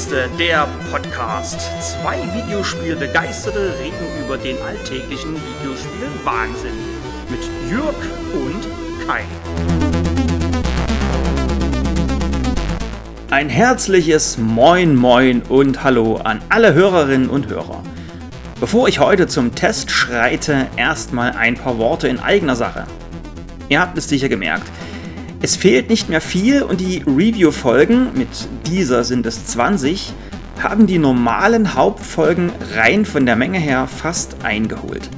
Spielekiste, der Podcast. Zwei Videospielbegeisterte reden über den alltäglichen Videospiel-Wahnsinn. Mit Jürg und Kai. Ein herzliches Moin Moin und Hallo an alle Hörerinnen und Hörer. Bevor ich heute zum Test schreite, erstmal ein paar Worte in eigener Sache. Ihr habt es sicher gemerkt. Es fehlt nicht mehr viel und die Review-Folgen, mit dieser sind es 20, haben die normalen Hauptfolgen rein von der Menge her fast eingeholt.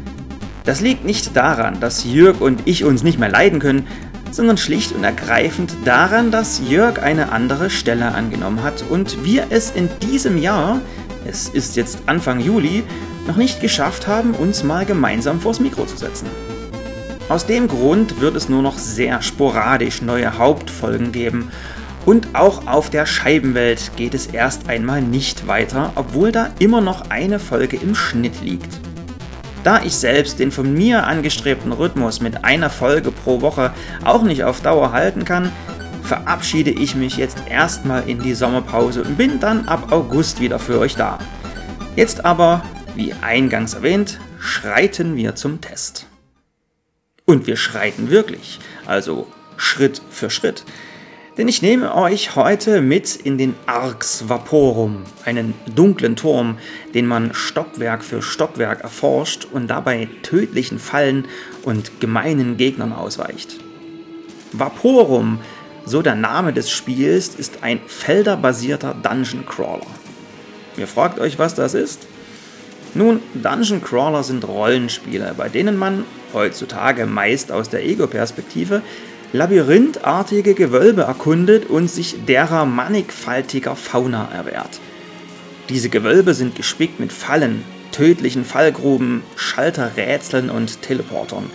Das liegt nicht daran, dass Jörg und ich uns nicht mehr leiden können, sondern schlicht und ergreifend daran, dass Jörg eine andere Stelle angenommen hat und wir es in diesem Jahr, es ist jetzt Anfang Juli, noch nicht geschafft haben, uns mal gemeinsam vors Mikro zu setzen. Aus dem Grund wird es nur noch sehr sporadisch neue Hauptfolgen geben. Und auch auf der Scheibenwelt geht es erst einmal nicht weiter, obwohl da immer noch eine Folge im Schnitt liegt. Da ich selbst den von mir angestrebten Rhythmus mit einer Folge pro Woche auch nicht auf Dauer halten kann, verabschiede ich mich jetzt erstmal in die Sommerpause und bin dann ab August wieder für euch da. Jetzt aber, wie eingangs erwähnt, schreiten wir zum Test. Und wir schreiten wirklich, also Schritt für Schritt. Denn ich nehme euch heute mit in den Arx Vaporum, einen dunklen Turm, den man Stockwerk für Stockwerk erforscht und dabei tödlichen Fallen und gemeinen Gegnern ausweicht. Vaporum, so der Name des Spiels, ist ein felderbasierter Dungeon Crawler. Ihr fragt euch, was das ist? Nun, Dungeon Crawler sind Rollenspiele, bei denen man heutzutage meist aus der Ego-Perspektive, labyrinthartige Gewölbe erkundet und sich derer mannigfaltiger Fauna erwehrt. Diese Gewölbe sind gespickt mit Fallen, tödlichen Fallgruben, Schalterrätseln und Teleportern.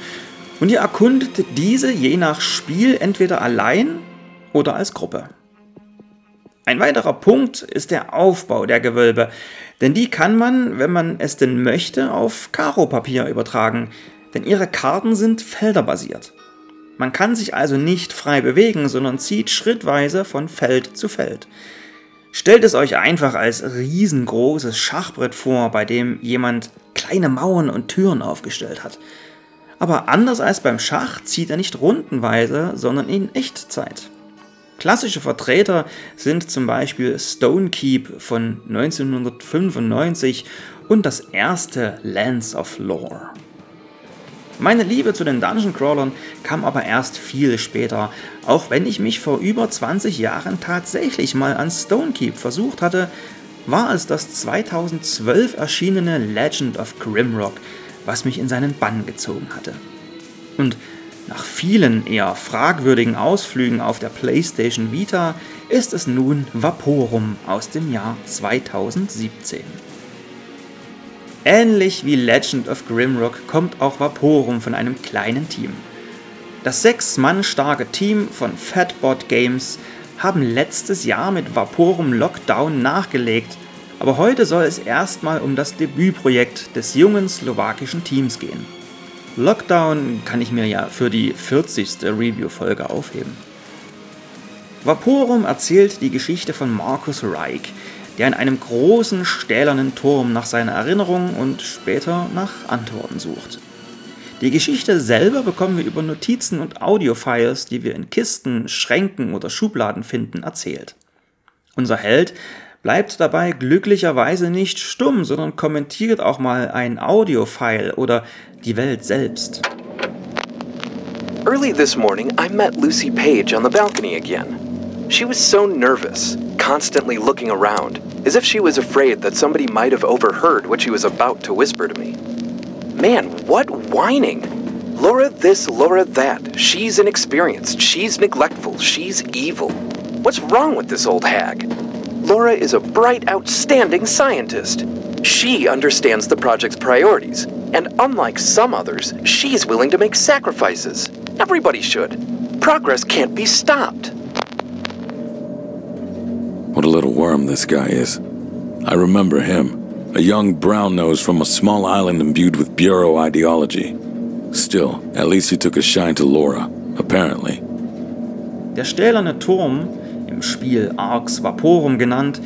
Und ihr erkundet diese je nach Spiel entweder allein oder als Gruppe. Ein weiterer Punkt ist der Aufbau der Gewölbe, denn die kann man, wenn man es denn möchte, auf Karo-Papier übertragen, denn ihre Karten sind felderbasiert. Man kann sich also nicht frei bewegen, sondern zieht schrittweise von Feld zu Feld. Stellt es euch einfach als riesengroßes Schachbrett vor, bei dem jemand kleine Mauern und Türen aufgestellt hat. Aber anders als beim Schach zieht er nicht rundenweise, sondern in Echtzeit. Klassische Vertreter sind zum Beispiel Stone Keep von 1995 und das erste Lands of Lore. Meine Liebe zu den Dungeon Crawlern kam aber erst viel später, auch wenn ich mich vor über 20 Jahren tatsächlich mal an Stonekeep versucht hatte, war es das 2012 erschienene Legend of Grimrock, was mich in seinen Bann gezogen hatte. Und nach vielen eher fragwürdigen Ausflügen auf der PlayStation Vita ist es nun Vaporum aus dem Jahr 2017. Ähnlich wie Legend of Grimrock kommt auch Vaporum von einem kleinen Team. Das sechs Mann starke Team von Fatbot Games haben letztes Jahr mit Vaporum Lockdown nachgelegt, aber heute soll es erstmal um das Debütprojekt des jungen slowakischen Teams gehen. Lockdown kann ich mir ja für die 40. Review-Folge aufheben. Vaporum erzählt die Geschichte von Marcus Reich, der in einem großen stählernen Turm nach seiner Erinnerung und später nach Antworten sucht. Die Geschichte selber bekommen wir über Notizen und Audiofiles, die wir in Kisten, Schränken oder Schubladen finden, erzählt. Unser Held bleibt dabei glücklicherweise nicht stumm, sondern kommentiert auch mal ein Audiofile oder die Welt selbst. Early this morning, I met Lucy Page on the balcony again. She was so nervous, constantly looking around, as if she was afraid that somebody might have overheard what she was about to whisper to me. Man, what whining! Laura this, Laura that. She's inexperienced, she's neglectful, she's evil. What's wrong with this old hag? Laura is a bright, outstanding scientist. She understands the project's priorities, and unlike some others, she's willing to make sacrifices. Everybody should. Progress can't be stopped. Little worm this guy is. I remember him, a young brown nose from a small island imbued with Bureau ideology. Still, at least he took a shine to Laura, apparently. Der stählerne Turm, im Spiel Arx Vaporum genannt,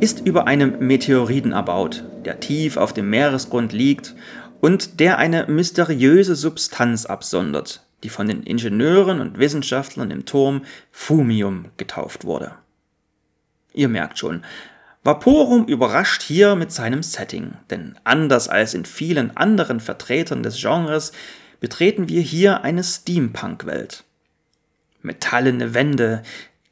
ist über einem Meteoriten erbaut, der tief auf dem Meeresgrund liegt und der eine mysteriöse Substanz absondert, die von den Ingenieuren und Wissenschaftlern im Turm Fumium getauft wurde. Ihr merkt schon, Vaporum überrascht hier mit seinem Setting, denn anders als in vielen anderen Vertretern des Genres betreten wir hier eine Steampunk-Welt. Metallene Wände,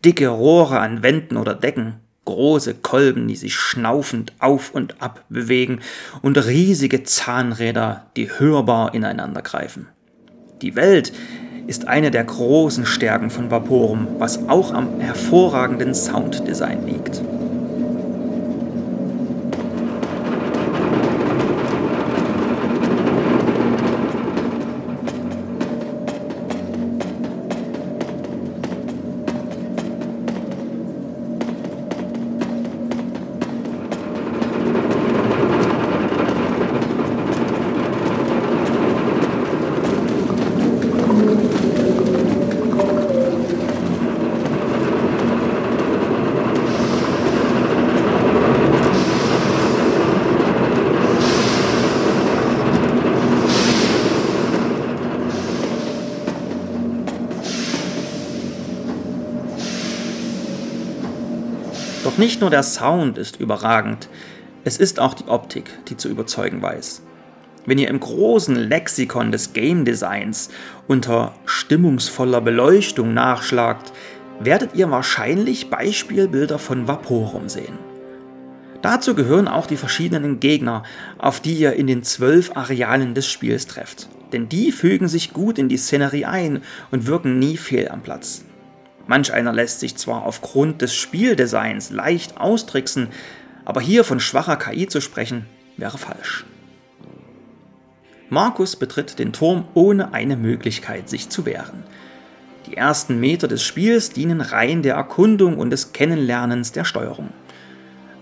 dicke Rohre an Wänden oder Decken, große Kolben, die sich schnaufend auf und ab bewegen und riesige Zahnräder, die hörbar ineinander greifen. Die Welt ist eine der großen Stärken von Vaporum, was auch am hervorragenden Sounddesign liegt. Nicht nur der Sound ist überragend, es ist auch die Optik, die zu überzeugen weiß. Wenn ihr im großen Lexikon des Game Designs unter stimmungsvoller Beleuchtung nachschlagt, werdet ihr wahrscheinlich Beispielbilder von Vaporum sehen. Dazu gehören auch die verschiedenen Gegner, auf die ihr in den zwölf Arealen des Spiels trefft. Denn die fügen sich gut in die Szenerie ein und wirken nie fehl am Platz. Manch einer lässt sich zwar aufgrund des Spieldesigns leicht austricksen, aber hier von schwacher KI zu sprechen, wäre falsch. Markus betritt den Turm ohne eine Möglichkeit, sich zu wehren. Die ersten Meter des Spiels dienen rein der Erkundung und des Kennenlernens der Steuerung.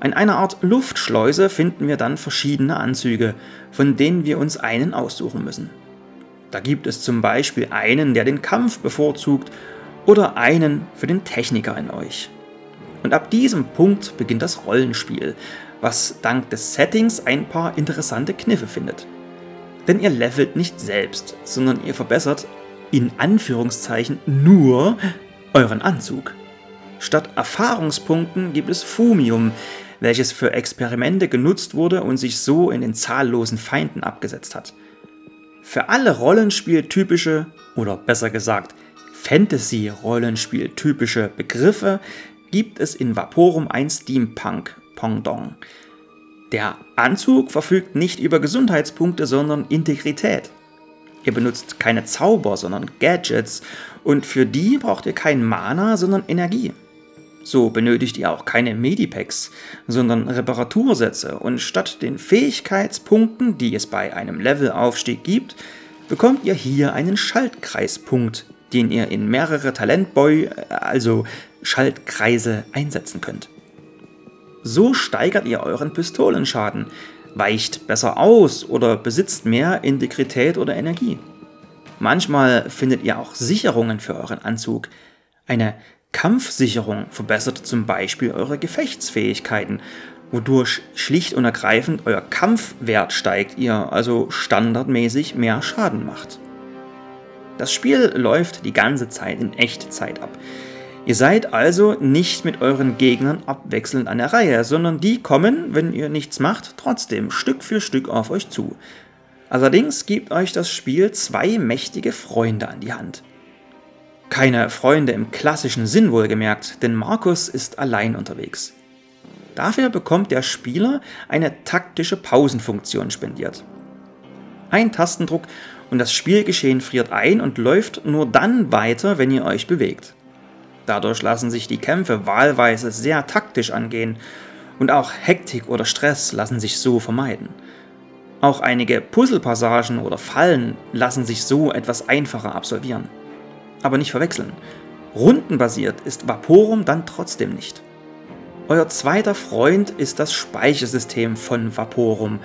In einer Art Luftschleuse finden wir dann verschiedene Anzüge, von denen wir uns einen aussuchen müssen. Da gibt es zum Beispiel einen, der den Kampf bevorzugt oder einen für den Techniker in euch. Und ab diesem Punkt beginnt das Rollenspiel, was dank des Settings ein paar interessante Kniffe findet. Denn ihr levelt nicht selbst, sondern ihr verbessert in Anführungszeichen nur euren Anzug. Statt Erfahrungspunkten gibt es Fumium, welches für Experimente genutzt wurde und sich so in den zahllosen Feinden abgesetzt hat. Für alle Rollenspiel-typische, oder besser gesagt, Fantasy-Rollenspiel typische Begriffe gibt es in Vaporum ein Steampunk-Pendant. Der Anzug verfügt nicht über Gesundheitspunkte, sondern Integrität. Ihr benutzt keine Zauber, sondern Gadgets und für die braucht ihr kein Mana, sondern Energie. So benötigt ihr auch keine Medipacks, sondern Reparatursätze und statt den Fähigkeitspunkten, die es bei einem Levelaufstieg gibt, bekommt ihr hier einen Schaltkreispunkt, den ihr in mehrere Talentboy, also Schaltkreise, einsetzen könnt. So steigert ihr euren Pistolenschaden, weicht besser aus oder besitzt mehr Integrität oder Energie. Manchmal findet ihr auch Sicherungen für euren Anzug. Eine Kampfsicherung verbessert zum Beispiel eure Gefechtsfähigkeiten, wodurch schlicht und ergreifend euer Kampfwert steigt, ihr also standardmäßig mehr Schaden macht. Das Spiel läuft die ganze Zeit in Echtzeit ab. Ihr seid also nicht mit euren Gegnern abwechselnd an der Reihe, sondern die kommen, wenn ihr nichts macht, trotzdem Stück für Stück auf euch zu. Allerdings gibt euch das Spiel zwei mächtige Freunde an die Hand. Keine Freunde im klassischen Sinn wohlgemerkt, denn Markus ist allein unterwegs. Dafür bekommt der Spieler eine taktische Pausenfunktion spendiert. Ein Tastendruck und das Spielgeschehen friert ein und läuft nur dann weiter, wenn ihr euch bewegt. Dadurch lassen sich die Kämpfe wahlweise sehr taktisch angehen und auch Hektik oder Stress lassen sich so vermeiden. Auch einige Puzzlepassagen oder Fallen lassen sich so etwas einfacher absolvieren. Aber nicht verwechseln. Rundenbasiert ist Vaporum dann trotzdem nicht. Euer zweiter Freund ist das Speichersystem von Vaporum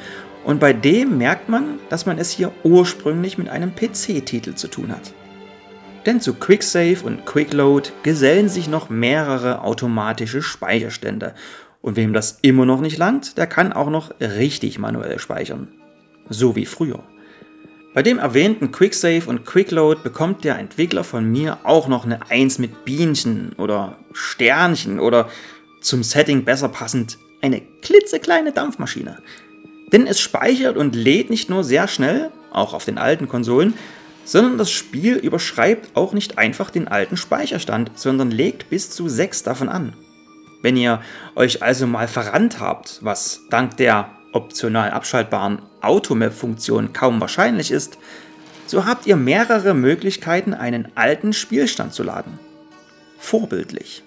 und bei dem merkt man, dass man es hier ursprünglich mit einem PC-Titel zu tun hat. Denn zu QuickSave und QuickLoad gesellen sich noch mehrere automatische Speicherstände Und wem das immer noch nicht langt, der kann auch noch richtig manuell speichern. So wie früher. Bei dem erwähnten Quicksave und Quickload bekommt der Entwickler von mir auch noch eine 1 mit Bienchen oder Sternchen oder zum Setting besser passend eine klitzekleine Dampfmaschine. Denn es speichert und lädt nicht nur sehr schnell, auch auf den alten Konsolen, sondern das Spiel überschreibt auch nicht einfach den alten Speicherstand, sondern legt bis zu 6 davon an. Wenn ihr euch also mal verrannt habt, was dank der optional abschaltbaren Automap-Funktion kaum wahrscheinlich ist, so habt ihr mehrere Möglichkeiten, einen alten Spielstand zu laden. Vorbildlich.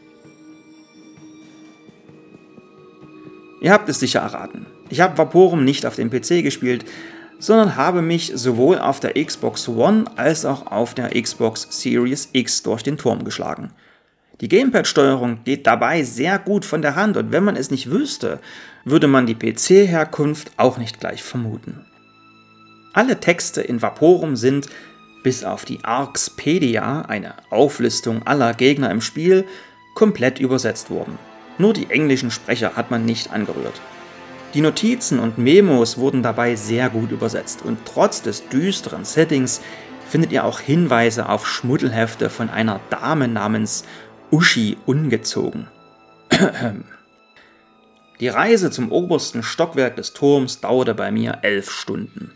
Ihr habt es sicher erraten. Ich habe Vaporum nicht auf dem PC gespielt, sondern habe mich sowohl auf der Xbox One als auch auf der Xbox Series X durch den Turm geschlagen. Die Gamepad-Steuerung geht dabei sehr gut von der Hand und wenn man es nicht wüsste, würde man die PC-Herkunft auch nicht gleich vermuten. Alle Texte in Vaporum sind, bis auf die Arxpedia, eine Auflistung aller Gegner im Spiel, komplett übersetzt worden. Nur die englischen Sprecher hat man nicht angerührt. Die Notizen und Memos wurden dabei sehr gut übersetzt und trotz des düsteren Settings findet ihr auch Hinweise auf Schmuddelhefte von einer Dame namens Uschi ungezogen. Die Reise zum obersten Stockwerk des Turms dauerte bei mir elf Stunden.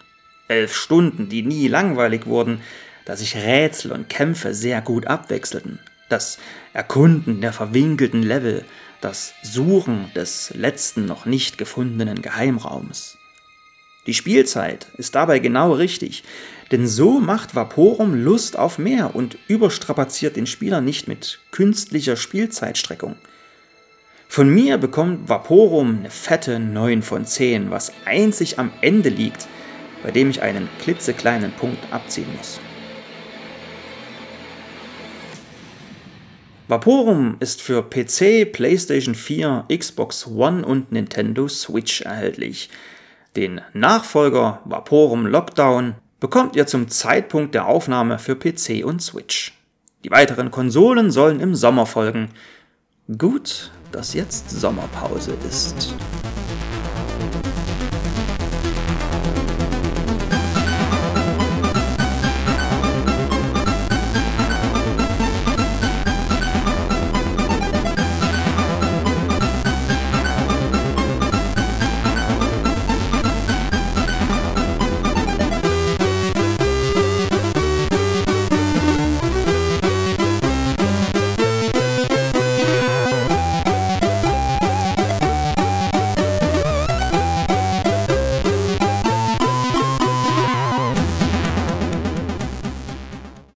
Elf Stunden, die nie langweilig wurden, da sich Rätsel und Kämpfe sehr gut abwechselten. Das Erkunden der verwinkelten Level, das Suchen des letzten noch nicht gefundenen Geheimraums. Die Spielzeit ist dabei genau richtig, denn so macht Vaporum Lust auf mehr und überstrapaziert den Spieler nicht mit künstlicher Spielzeitstreckung. Von mir bekommt Vaporum eine fette 9 von 10, was einzig am Ende liegt, bei dem ich einen klitzekleinen Punkt abziehen muss. Vaporum ist für PC, PlayStation 4, Xbox One und Nintendo Switch erhältlich. Den Nachfolger Vaporum Lockdown bekommt ihr zum Zeitpunkt der Aufnahme für PC und Switch. Die weiteren Konsolen sollen im Sommer folgen. Gut, dass jetzt Sommerpause ist.